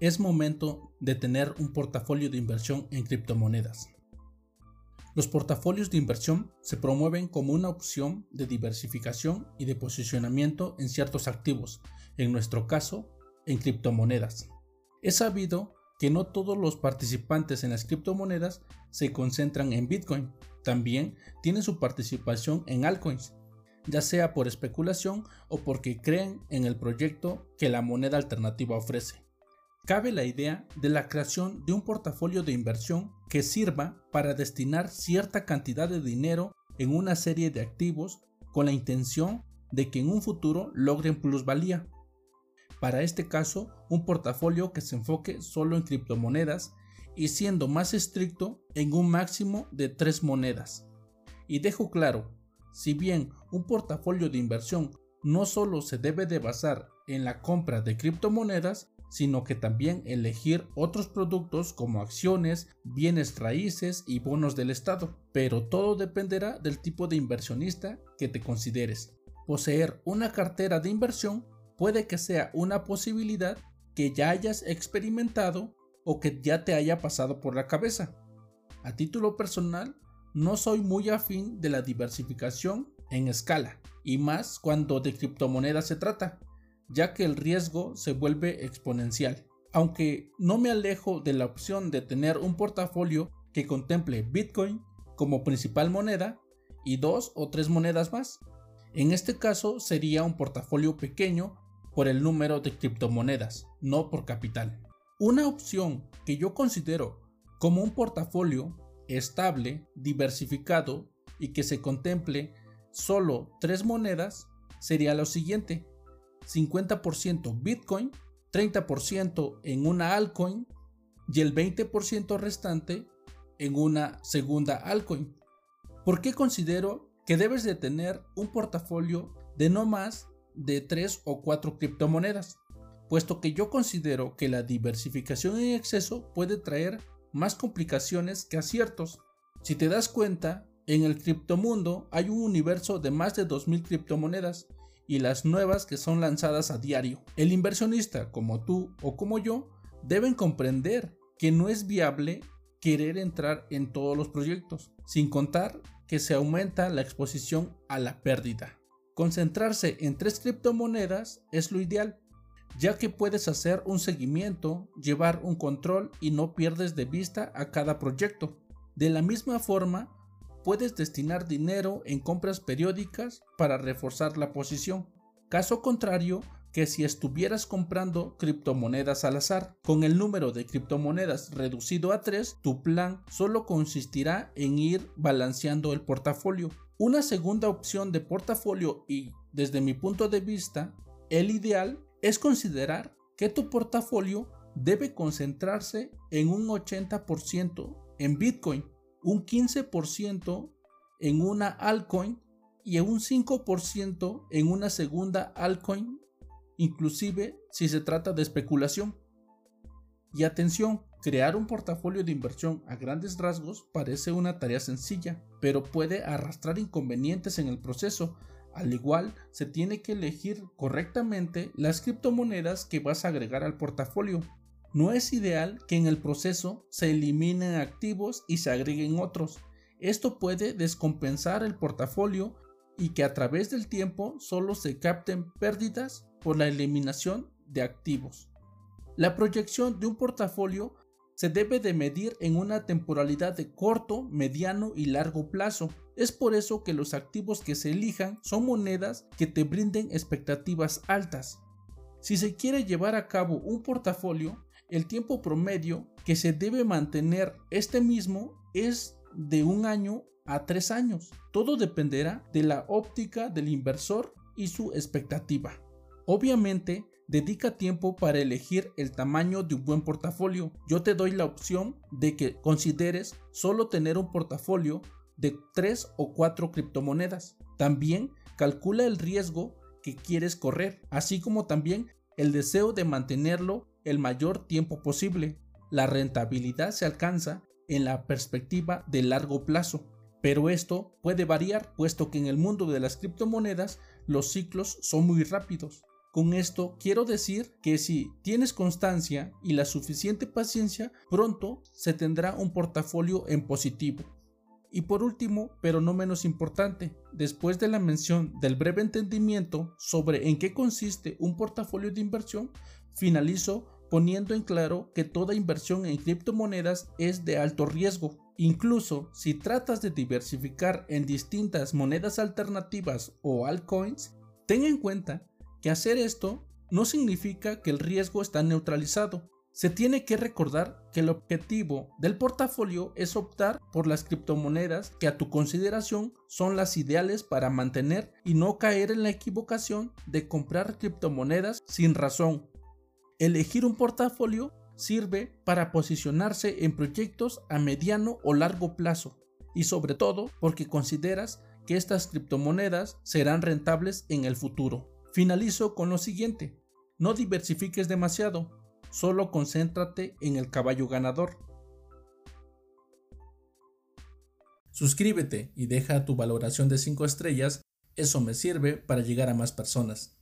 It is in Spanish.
es momento de tener un portafolio de inversión en criptomonedas. Los portafolios de inversión se promueven como una opción de diversificación y de posicionamiento en ciertos activos, en nuestro caso, en criptomonedas. Es sabido que no todos los participantes en las criptomonedas se concentran en Bitcoin, también tienen su participación en altcoins, ya sea por especulación o porque creen en el proyecto que la moneda alternativa ofrece. Cabe la idea de la creación de un portafolio de inversión que sirva para destinar cierta cantidad de dinero en una serie de activos con la intención de que en un futuro logren plusvalía. Para este caso, un portafolio que se enfoque solo en criptomonedas y siendo más estricto en un máximo de tres monedas. Y dejo claro, si bien un portafolio de inversión no solo se debe de basar en la compra de criptomonedas, sino que también elegir otros productos como acciones, bienes raíces y bonos del Estado. Pero todo dependerá del tipo de inversionista que te consideres. Poseer una cartera de inversión puede que sea una posibilidad que ya hayas experimentado o que ya te haya pasado por la cabeza. A título personal, no soy muy afín de la diversificación en escala, y más cuando de criptomonedas se trata, ya que el riesgo se vuelve exponencial. Aunque no me alejo de la opción de tener un portafolio que contemple Bitcoin como principal moneda y dos o tres monedas más. En este caso sería un portafolio pequeño por el número de criptomonedas, no por capital. Una opción que yo considero como un portafolio estable, diversificado y que se contemple solo tres monedas sería lo siguiente. 50% Bitcoin, 30% en una altcoin y el 20% restante en una segunda altcoin. ¿Por qué considero que debes de tener un portafolio de no más de 3 o 4 criptomonedas? Puesto que yo considero que la diversificación en exceso puede traer más complicaciones que aciertos. Si te das cuenta, en el criptomundo hay un universo de más de 2.000 criptomonedas y las nuevas que son lanzadas a diario. El inversionista, como tú o como yo, deben comprender que no es viable querer entrar en todos los proyectos, sin contar que se aumenta la exposición a la pérdida. Concentrarse en tres criptomonedas es lo ideal, ya que puedes hacer un seguimiento, llevar un control y no pierdes de vista a cada proyecto. De la misma forma, puedes destinar dinero en compras periódicas para reforzar la posición. Caso contrario, que si estuvieras comprando criptomonedas al azar. Con el número de criptomonedas reducido a 3, tu plan solo consistirá en ir balanceando el portafolio. Una segunda opción de portafolio y, desde mi punto de vista, el ideal es considerar que tu portafolio debe concentrarse en un 80% en Bitcoin un 15% en una altcoin y un 5% en una segunda altcoin, inclusive si se trata de especulación. Y atención, crear un portafolio de inversión a grandes rasgos parece una tarea sencilla, pero puede arrastrar inconvenientes en el proceso. Al igual, se tiene que elegir correctamente las criptomonedas que vas a agregar al portafolio no es ideal que en el proceso se eliminen activos y se agreguen otros. Esto puede descompensar el portafolio y que a través del tiempo solo se capten pérdidas por la eliminación de activos. La proyección de un portafolio se debe de medir en una temporalidad de corto, mediano y largo plazo. Es por eso que los activos que se elijan son monedas que te brinden expectativas altas. Si se quiere llevar a cabo un portafolio, el tiempo promedio que se debe mantener este mismo es de un año a tres años. Todo dependerá de la óptica del inversor y su expectativa. Obviamente, dedica tiempo para elegir el tamaño de un buen portafolio. Yo te doy la opción de que consideres solo tener un portafolio de tres o cuatro criptomonedas. También calcula el riesgo que quieres correr, así como también el deseo de mantenerlo el mayor tiempo posible. La rentabilidad se alcanza en la perspectiva de largo plazo, pero esto puede variar puesto que en el mundo de las criptomonedas los ciclos son muy rápidos. Con esto quiero decir que si tienes constancia y la suficiente paciencia, pronto se tendrá un portafolio en positivo. Y por último, pero no menos importante, después de la mención del breve entendimiento sobre en qué consiste un portafolio de inversión, finalizo poniendo en claro que toda inversión en criptomonedas es de alto riesgo. Incluso si tratas de diversificar en distintas monedas alternativas o altcoins, ten en cuenta que hacer esto no significa que el riesgo está neutralizado, se tiene que recordar que el objetivo del portafolio es optar por las criptomonedas que a tu consideración son las ideales para mantener y no caer en la equivocación de comprar criptomonedas sin razón. Elegir un portafolio sirve para posicionarse en proyectos a mediano o largo plazo y sobre todo porque consideras que estas criptomonedas serán rentables en el futuro. Finalizo con lo siguiente, no diversifiques demasiado, Solo concéntrate en el caballo ganador. Suscríbete y deja tu valoración de 5 estrellas, eso me sirve para llegar a más personas.